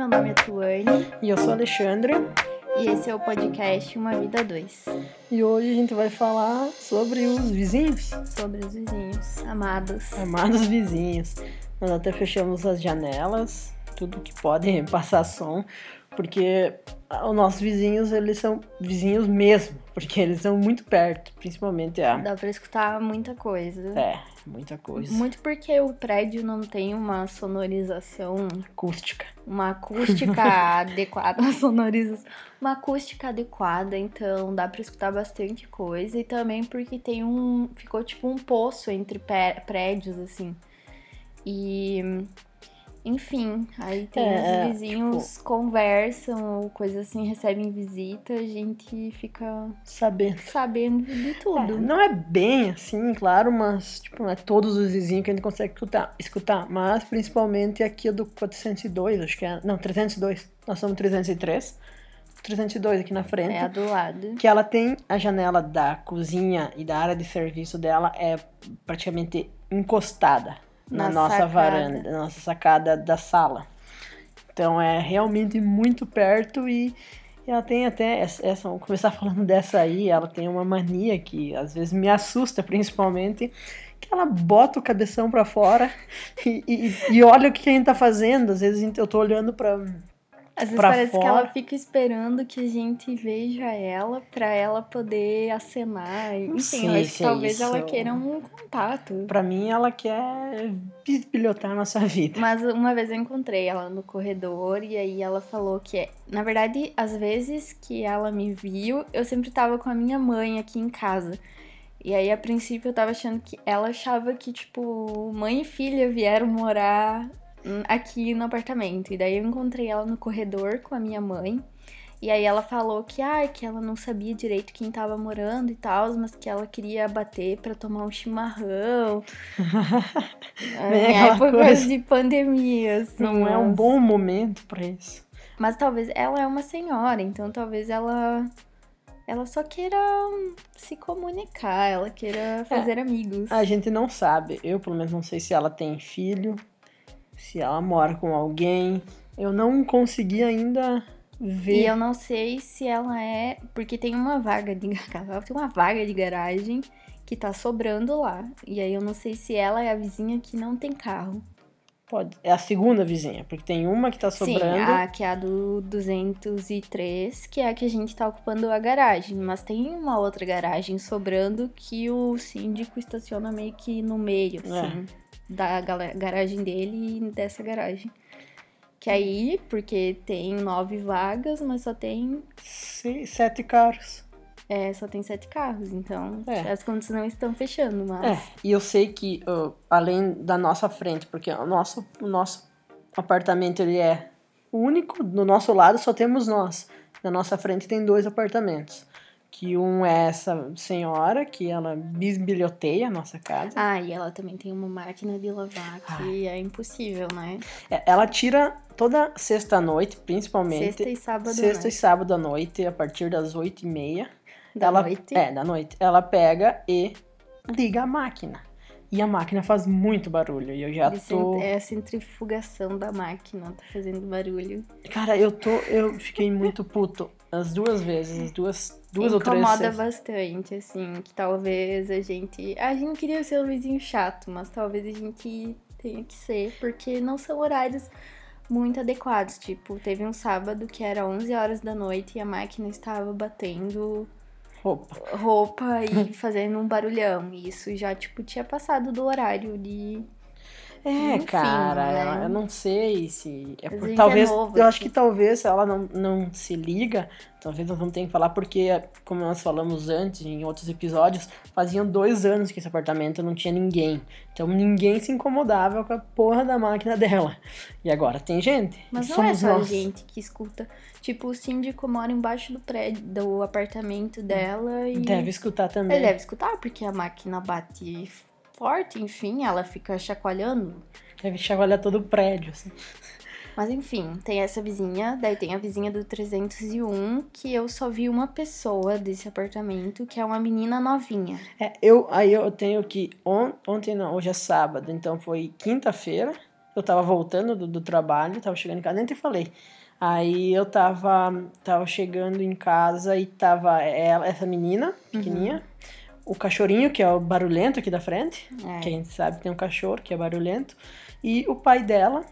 meu nome é Tuane. E eu sou Alexandre. E esse é o podcast Uma Vida 2. E hoje a gente vai falar sobre os vizinhos. Sobre os vizinhos, amados. Amados vizinhos. Nós até fechamos as janelas, tudo que pode passar som, porque os nossos vizinhos, eles são vizinhos mesmo, porque eles são muito perto, principalmente a... Dá pra escutar muita coisa. É, muita coisa. Muito porque o prédio não tem uma sonorização... Acústica. Uma acústica adequada, uma sonorização... Uma acústica adequada, então dá pra escutar bastante coisa. E também porque tem um... Ficou tipo um poço entre prédios, assim. E enfim, aí tem é, os vizinhos tipo, conversam, ou coisa assim, recebem visita, a gente fica sabendo, sabendo de tudo. É, não é bem assim, claro, mas tipo, não é todos os vizinhos que a gente consegue escutar, escutar mas principalmente aqui do 402, acho que é, não, 302. Nós somos 303. 302 aqui na frente. É a do lado. Que ela tem a janela da cozinha e da área de serviço dela é praticamente encostada na, na nossa sacada. varanda, na nossa sacada da sala. Então é realmente muito perto e ela tem até essa, vamos começar falando dessa aí, ela tem uma mania que às vezes me assusta principalmente, que ela bota o cabeção para fora e, e, e, olha o que a gente tá fazendo. Às vezes eu tô olhando para às vezes parece fora. que ela fica esperando que a gente veja ela para ela poder acenar. Enfim, eu acho que talvez ela queira um contato. Para mim, ela quer bisbilhotar a nossa vida. Mas uma vez eu encontrei ela no corredor e aí ela falou que, na verdade, às vezes que ela me viu, eu sempre tava com a minha mãe aqui em casa. E aí, a princípio, eu tava achando que ela achava que, tipo, mãe e filha vieram morar aqui no apartamento. E daí eu encontrei ela no corredor com a minha mãe. E aí ela falou que, ah, que ela não sabia direito quem tava morando e tal, mas que ela queria bater para tomar um chimarrão. é época coisa... de pandemia, assim. Não mas... é um bom momento para isso. Mas talvez ela é uma senhora, então talvez ela ela só queira se comunicar, ela queira fazer é, amigos. A gente não sabe. Eu, pelo menos, não sei se ela tem filho se ela mora com alguém. Eu não consegui ainda ver. E eu não sei se ela é. Porque tem uma vaga de. Tem uma vaga de garagem que tá sobrando lá. E aí eu não sei se ela é a vizinha que não tem carro. Pode. É a segunda vizinha, porque tem uma que tá sobrando. Sim, a que é a do 203, que é a que a gente tá ocupando a garagem. Mas tem uma outra garagem sobrando que o síndico estaciona meio que no meio, é. assim. É da garagem dele e dessa garagem. Que aí, porque tem nove vagas, mas só tem. Sim, sete carros. É, só tem sete carros, então é. as contas não estão fechando, mas. É, e eu sei que, uh, além da nossa frente, porque o nosso, o nosso apartamento ele é único, do nosso lado só temos nós. Na nossa frente tem dois apartamentos que um é essa senhora que ela bisbilhoteia a nossa casa. Ah, e ela também tem uma máquina de lavar que Ai. é impossível, né? É, ela tira toda sexta-noite, principalmente. Sexta e sábado Sexta e sábado à noite, a partir das oito e meia. Da ela, noite? É, da noite. Ela pega e liga a máquina. E a máquina faz muito barulho. E eu já tô. É a centrifugação da máquina, tá fazendo barulho. Cara, eu tô. Eu fiquei muito puto as duas vezes, as duas, duas ou três Incomoda bastante, assim, que talvez a gente. A gente não queria ser um vizinho chato, mas talvez a gente tenha que ser, porque não são horários muito adequados. Tipo, teve um sábado que era 11 horas da noite e a máquina estava batendo roupa, roupa e fazendo um barulhão. E isso já, tipo, tinha passado do horário de. É, Enfim, cara, né? eu não sei se. É por, talvez. É novo, eu acho que talvez ela não, não se liga. Talvez nós não tenhamos que falar, porque, como nós falamos antes, em outros episódios, faziam dois anos que esse apartamento não tinha ninguém. Então ninguém se incomodava com a porra da máquina dela. E agora tem gente. Mas não é só nós. gente que escuta. Tipo, o síndico mora embaixo do prédio, do apartamento dela e. Deve escutar também. Ele deve escutar, porque a máquina bate forte, enfim, ela fica chacoalhando. Deve chacoalhar todo o prédio, assim. Mas enfim, tem essa vizinha, daí tem a vizinha do 301, que eu só vi uma pessoa desse apartamento, que é uma menina novinha. É, eu aí eu tenho que on, ontem não, hoje é sábado, então foi quinta-feira. eu tava voltando do, do trabalho, tava chegando em casa, nem te falei. Aí eu tava, tava chegando em casa e tava ela, essa menina, pequenininha, uhum. O cachorrinho, que é o barulhento aqui da frente, é. que a gente sabe que tem um cachorro que é barulhento, e o pai dela,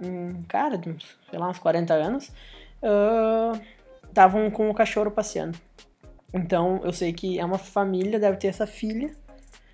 um cara de uns, sei lá, uns 40 anos, estavam uh, com o cachorro passeando. Então eu sei que é uma família, deve ter essa filha.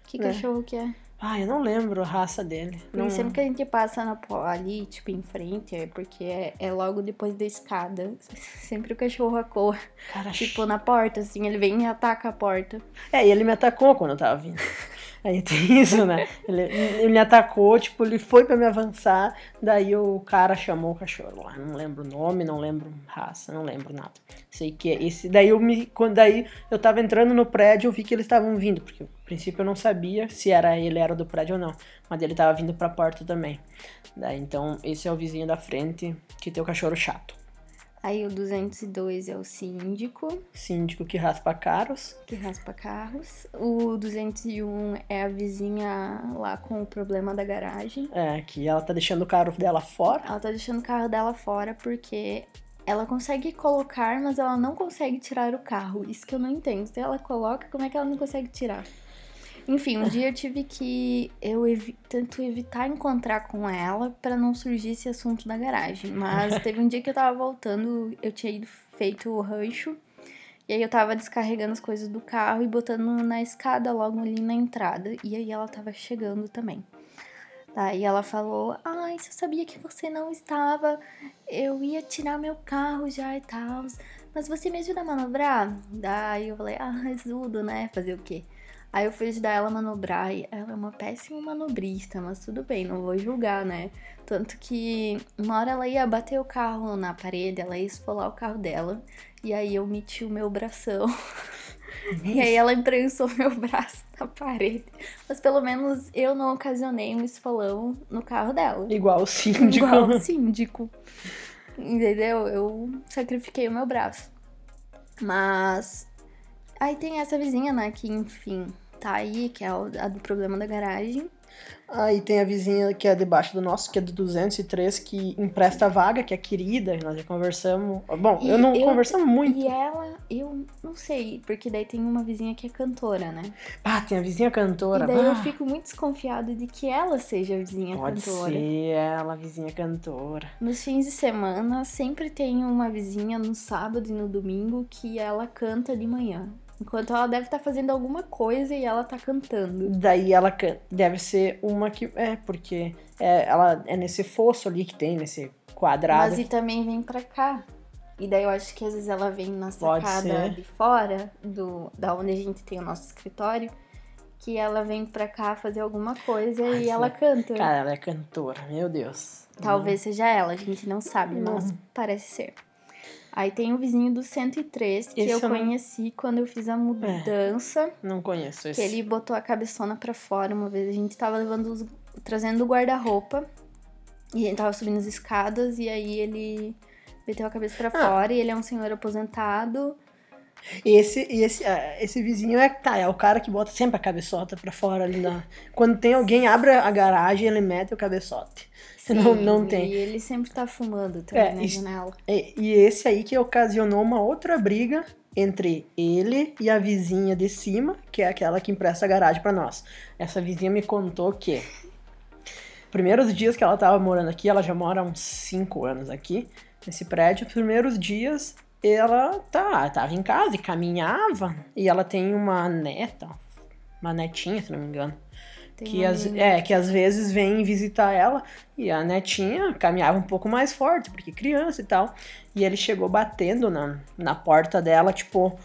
Que né? cachorro que é? Ah, eu não lembro a raça dele. Não... Sempre que a gente passa na, ali, tipo, em frente, é porque é, é logo depois da escada. Sempre o cachorro acorda. Cara, tipo, na porta, assim, ele vem e ataca a porta. É, e ele me atacou quando eu tava vindo. Aí tem isso, né? Ele, ele me atacou, tipo, ele foi para me avançar, daí o cara chamou o cachorro lá. Não lembro o nome, não lembro raça, não lembro nada. Sei que é esse. Daí eu me. Quando daí eu tava entrando no prédio, eu vi que eles estavam vindo, porque princípio eu não sabia se era ele era do prédio ou não. Mas ele tava vindo pra porta também. Daí então, esse é o vizinho da frente que tem o cachorro chato. Aí o 202 é o síndico. Síndico que raspa carros. Que raspa carros. O 201 é a vizinha lá com o problema da garagem. É, que ela tá deixando o carro dela fora. Ela tá deixando o carro dela fora porque ela consegue colocar, mas ela não consegue tirar o carro. Isso que eu não entendo. Se ela coloca, como é que ela não consegue tirar? Enfim, um dia eu tive que. Eu evi tento evitar encontrar com ela para não surgir esse assunto da garagem. Mas teve um dia que eu tava voltando, eu tinha ido feito o rancho. E aí eu tava descarregando as coisas do carro e botando na escada logo ali na entrada. E aí ela tava chegando também. Daí ela falou: Ai, se eu sabia que você não estava, eu ia tirar meu carro já e tal. Mas você me ajuda a manobrar? Daí eu falei: Ah, ajudo, né? Fazer o quê? Aí eu fui ajudar ela a manobrar e ela é uma péssima manobrista, mas tudo bem, não vou julgar, né? Tanto que uma hora ela ia bater o carro na parede, ela ia esfolar o carro dela, e aí eu meti o meu bração. e aí ela imprensou meu braço na parede. Mas pelo menos eu não ocasionei um esfolão no carro dela. Igual o síndico. Igual o síndico. Entendeu? Eu sacrifiquei o meu braço. Mas Aí tem essa vizinha, né, que enfim, tá aí, que é a do problema da garagem. Aí tem a vizinha que é debaixo do nosso, que é do 203, que empresta a vaga, que é querida, nós já conversamos. Bom, e eu não eu, conversamos muito. E ela, eu não sei, porque daí tem uma vizinha que é cantora, né? Ah, tem a vizinha cantora. E daí bah. eu fico muito desconfiado de que ela seja a vizinha Pode cantora. Pode ser ela, a vizinha cantora. Nos fins de semana, sempre tem uma vizinha no sábado e no domingo que ela canta de manhã. Enquanto ela deve estar tá fazendo alguma coisa e ela tá cantando. Daí ela canta. Deve ser uma que. É, porque é, ela é nesse fosso ali que tem, nesse quadrado. Mas e também vem pra cá. E daí eu acho que às vezes ela vem na sacada de fora, do, da onde a gente tem o nosso escritório, que ela vem pra cá fazer alguma coisa Ai, e ela canta. Cara, ela é cantora, meu Deus. Talvez hum. seja ela, a gente não sabe, mas hum. parece ser. Aí tem o vizinho do 103, que eu conheci não... quando eu fiz a mudança. É, não conheço esse. Que ele botou a cabeçona para fora uma vez. A gente tava levando os, trazendo o guarda-roupa. E a gente tava subindo as escadas e aí ele meteu a cabeça para ah. fora e ele é um senhor aposentado. Esse, esse, ah, esse vizinho é, tá, é o cara que bota sempre a cabeçota pra fora ali na. Quando tem alguém, abre a garagem, ele mete o cabeçote. Sim, não, não tem. E ele sempre tá fumando também é, na janela. É, e esse aí que ocasionou uma outra briga entre ele e a vizinha de cima, que é aquela que empresta a garagem para nós. Essa vizinha me contou que primeiros dias que ela tava morando aqui, ela já mora há uns 5 anos aqui, nesse prédio, primeiros dias ela tá, tava em casa e caminhava, e ela tem uma neta, uma netinha, se não me engano. Tem que, as, é, que às vezes vem visitar ela e a netinha caminhava um pouco mais forte, porque criança e tal. E ele chegou batendo na, na porta dela, tipo.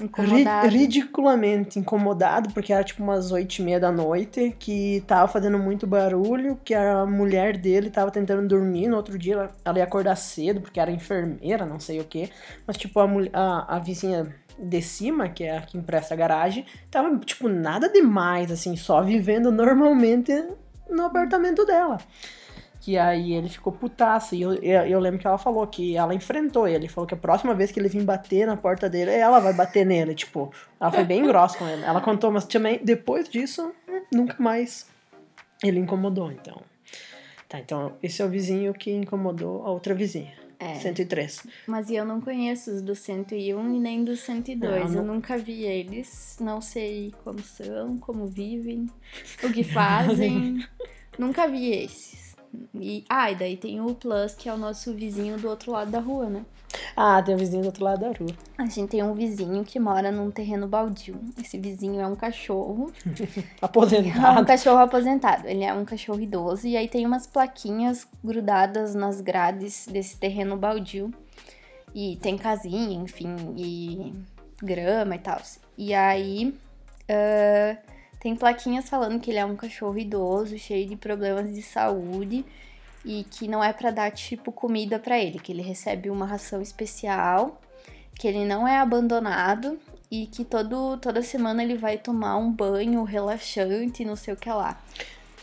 Incomodado. Ri, ridiculamente incomodado, porque era tipo umas oito e meia da noite, que tava fazendo muito barulho, que a mulher dele tava tentando dormir. No outro dia ela, ela ia acordar cedo, porque era enfermeira, não sei o que. Mas, tipo, a, a, a vizinha de cima, que é a que empresta a garagem, tava, tipo, nada demais, assim, só vivendo normalmente no apartamento dela. Que aí ele ficou putaço. E eu, eu, eu, lembro que ela falou que ela enfrentou ele. Falou que a próxima vez que ele vir bater na porta dele, ela vai bater nele. Tipo, ela foi bem grossa com ele. Ela contou, mas também depois disso, nunca mais ele incomodou, então. Tá, então esse é o vizinho que incomodou a outra vizinha. É. 103. Mas eu não conheço os do 101 e nem dos 102. Não, não- Eu nunca vi eles. Não sei como são, como vivem, o que fazem. nunca vi esses. E, ah, e daí tem o Plus, que é o nosso vizinho do outro lado da rua, né? Ah, tem o vizinho do outro lado da rua. A gente tem um vizinho que mora num terreno baldio. Esse vizinho é um cachorro. É um Aposentado. cachorro aposentado. Ele é um cachorro idoso. E aí tem umas plaquinhas grudadas nas grades desse terreno baldio. E tem casinha, enfim, e grama e tal. E aí ah, tem plaquinhas falando que ele é um cachorro idoso, cheio de problemas de saúde. E que não é pra dar, tipo, comida pra ele. Que ele recebe uma ração especial. Que ele não é abandonado e que todo, toda semana ele vai tomar um banho relaxante, não sei o que lá.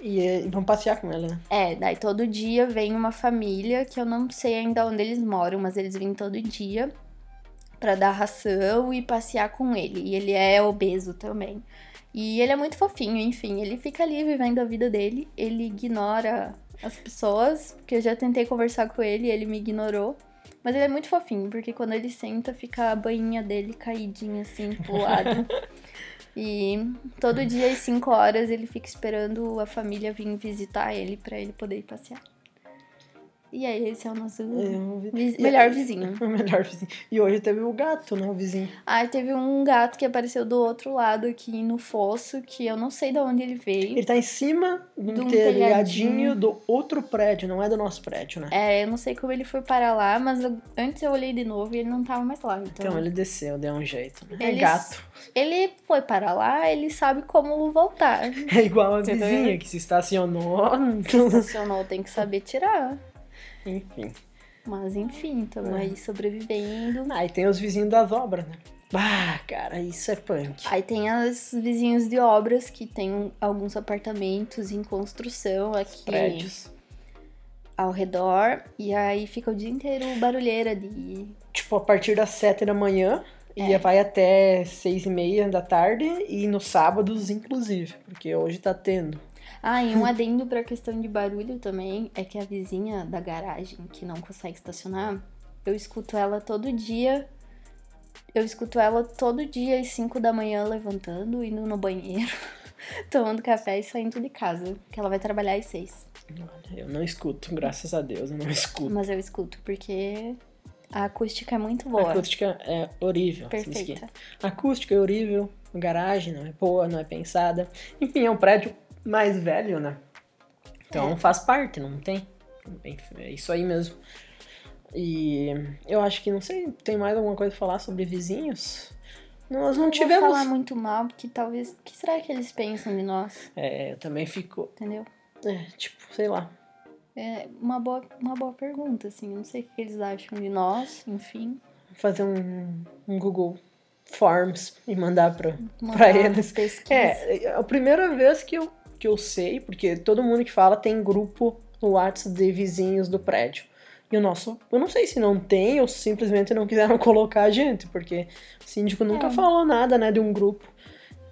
E, eh, e vão passear com ele, né? É, daí todo dia vem uma família que eu não sei ainda onde eles moram, mas eles vêm todo dia pra dar ração e passear com ele. E ele é obeso também. E ele é muito fofinho, enfim, ele fica ali vivendo a vida dele, ele ignora as pessoas, porque eu já tentei conversar com ele e ele me ignorou. Mas ele é muito fofinho, porque quando ele senta, fica a bainha dele caidinha assim pro lado. E todo dia às 5 horas ele fica esperando a família vir visitar ele pra ele poder ir passear. E aí, esse é o nosso É, um vi- melhor vizinho. O melhor vizinho. E hoje teve o gato, né? O vizinho. Ah, teve um gato que apareceu do outro lado aqui no fosso, que eu não sei de onde ele veio. Ele tá em cima de De um telhadinho telhadinho. do outro prédio, não é do nosso prédio, né? É, eu não sei como ele foi parar lá, mas eu- antes eu olhei de novo e ele não tava mais lá. Então, Então ele desceu, deu um jeito. Né? É Eles- gato. ele foi parar lá, ele sabe como voltar. É igual a vizinha que se estacionou. Estacionou, tem que saber tirar. Enfim. Mas enfim, estamos É. aí sobrevivendo. Aí tem os vizinhos das obras, né? Ah, cara, isso é punk. Aí tem os vizinhos de obras que tem alguns apartamentos em construção aqui Prédios. ao redor. E aí fica o dia inteiro barulheira de. Tipo, a partir das sete da manhã e É. vai até seis e meia da tarde e nos sábados, inclusive, porque hoje tá tendo. Ah, e um adendo pra questão de barulho também é que a vizinha da garagem que não consegue estacionar, eu escuto ela todo dia. Eu escuto ela todo dia às 5 da manhã levantando, indo no banheiro, tomando café e saindo de casa. Que ela vai trabalhar às 6. Olha, Eu não escuto, graças a Deus, eu não escuto. Mas eu escuto, porque a acústica é muito A boa. acústica é horrível. Perfeita. A acústica é horrível, a garagem não é boa, não é pensada. Enfim, é um prédio mais velho, né? Então É. faz parte, não tem? É isso aí mesmo. E eu acho que, não sei, tem mais alguma coisa a falar sobre vizinhos? Nós não, Não tivemos. vou falar muito mal, porque talvez. O que será que eles pensam de nós? É, eu também fico. Entendeu? É, tipo, sei lá. É uma boa, uma boa pergunta, assim. Eu não sei o que eles acham de nós, enfim. Fazer um, um Google Forms e mandar pra, Mandar pra eles. pesquisa. É, é a primeira vez que eu, que eu sei, porque todo mundo que fala tem grupo no WhatsApp de vizinhos do prédio. E o nosso, eu não sei se não tem ou simplesmente não quiseram colocar a gente, porque o síndico nunca É. falou nada, né, de um grupo.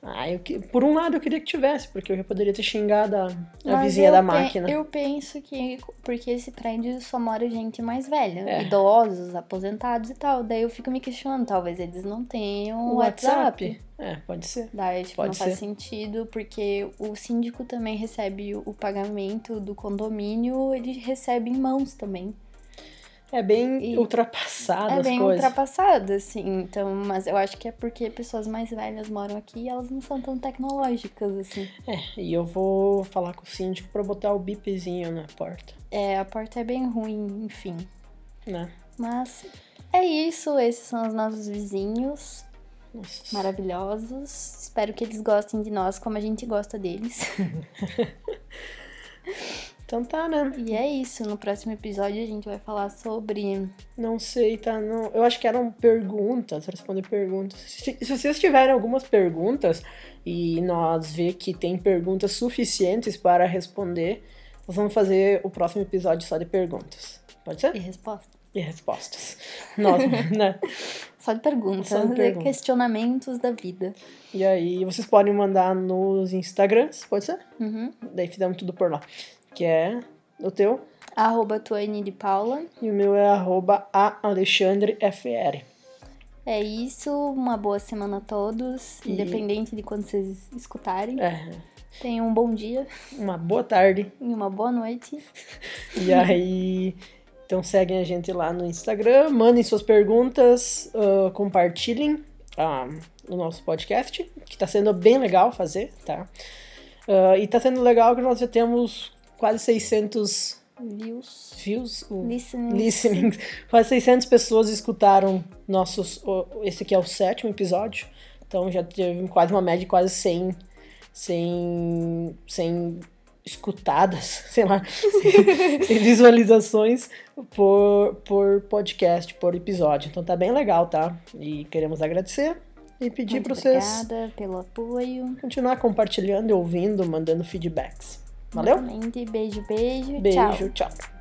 Ah, eu, que- por um lado eu queria que tivesse, porque eu já poderia ter xingado a, a vizinha da pe- máquina. Eu penso que porque esse prédio só mora gente mais velha, É. idosos, aposentados e tal. Daí eu fico me questionando, talvez eles não tenham O WhatsApp. É, pode ser. Daí, tipo, Pode não faz ser. sentido, porque o síndico também recebe o pagamento do condomínio, ele recebe em mãos também. É bem E- ultrapassado é bem coisas. ultrapassado, assim. Então, mas eu acho que é porque pessoas mais velhas moram aqui e elas não são tão tecnológicas, assim. É, e eu vou falar com o síndico pra botar o bipzinho na porta, É, a porta é bem ruim, enfim. né? Mas é isso, esses são os nossos vizinhos Nossa. maravilhosos. Espero que eles gostem de nós como a gente gosta deles. Então tá, né? E é isso, no próximo episódio a gente vai falar sobre. Não sei, tá? Não... Eu acho que eram perguntas, responder perguntas. Se, se vocês tiverem algumas perguntas e nós ver que tem perguntas suficientes para responder, nós vamos fazer o próximo episódio só de perguntas. Pode ser? E resposta. E respostas. Nós, né? Só de perguntas, Só de de perguntas. questionamentos da vida. E aí vocês podem mandar nos Instagrams, pode ser? Uhum. Daí fizemos tudo por lá. Que é O teu? Arroba Tuane de Paula. E o meu é arroba ALexandreFR. É isso, uma boa semana a todos, e... independente de quando vocês escutarem. É. Tenham um bom dia. Uma boa tarde. E uma boa noite. E aí, então seguem a gente lá no Instagram, mandem suas perguntas, uh, compartilhem uh, o nosso podcast, que tá sendo bem legal fazer, tá? Uh, e tá sendo legal que nós já temos quase 600 views, views listening. listening. Quase 600 pessoas escutaram nossos. Esse aqui é o sétimo episódio. Então já teve quase uma média de quase 100, 100, 100 escutadas, sei lá, 100 visualizações por, por podcast, por episódio. Então tá bem legal, tá? E queremos agradecer e pedir para vocês. Obrigada pelo apoio. Continuar compartilhando, ouvindo, mandando feedbacks. Valeu? Exatamente. Beijo, beijo. Beijo, tchau. tchau.